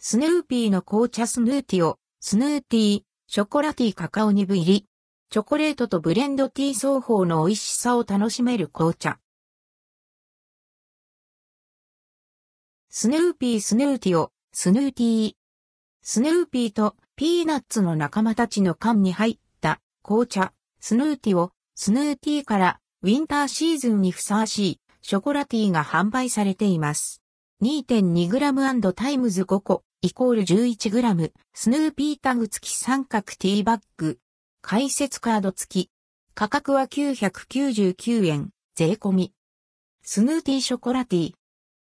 スヌーピーの紅茶スヌーティオ、スヌーティー、ショコラティーカカオニブ入り。チョコレートとブレンドティー双方の美味しさを楽しめる紅茶。スヌーピースヌーティオ、スヌーティー。スヌーピーとピーナッツの仲間たちの缶に入った紅茶、スヌーティオ、スヌーティーからウィンターシーズンにふさわしいショコラティーが販売されています。2.2g& times 5個、イコール 11g、スヌーピータグ付き三角ティーバッグ。解説カード付き。価格は999円、税込み。スヌーティーショコラティー。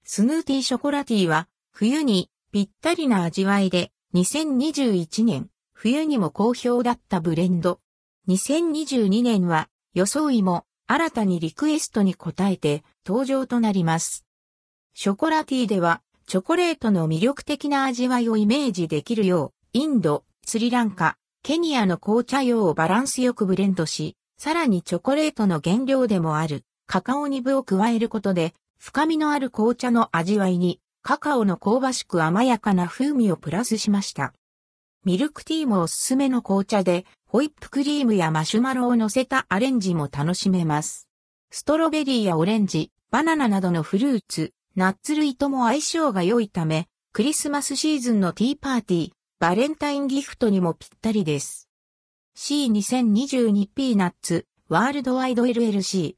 スヌーティーショコラティーは、冬にぴったりな味わいで、2021年、冬にも好評だったブレンド。2022年は、装いも、新たにリクエストに応えて、登場となります。ショコラティーでは、チョコレートの魅力的な味わいをイメージできるよう、インド、スリランカ、ケニアの紅茶用をバランスよくブレンドし、さらにチョコレートの原料でもあるカカオニブを加えることで、深みのある紅茶の味わいに、カカオの香ばしく甘やかな風味をプラスしました。ミルクティーもおすすめの紅茶で、ホイップクリームやマシュマロを乗せたアレンジも楽しめます。ストロベリーやオレンジ、バナナなどのフルーツ、ナッツ類とも相性が良いため、クリスマスシーズンのティーパーティー、バレンタインギフトにもぴったりです。C2022 ピーナッツ、ワールドワイド LLC。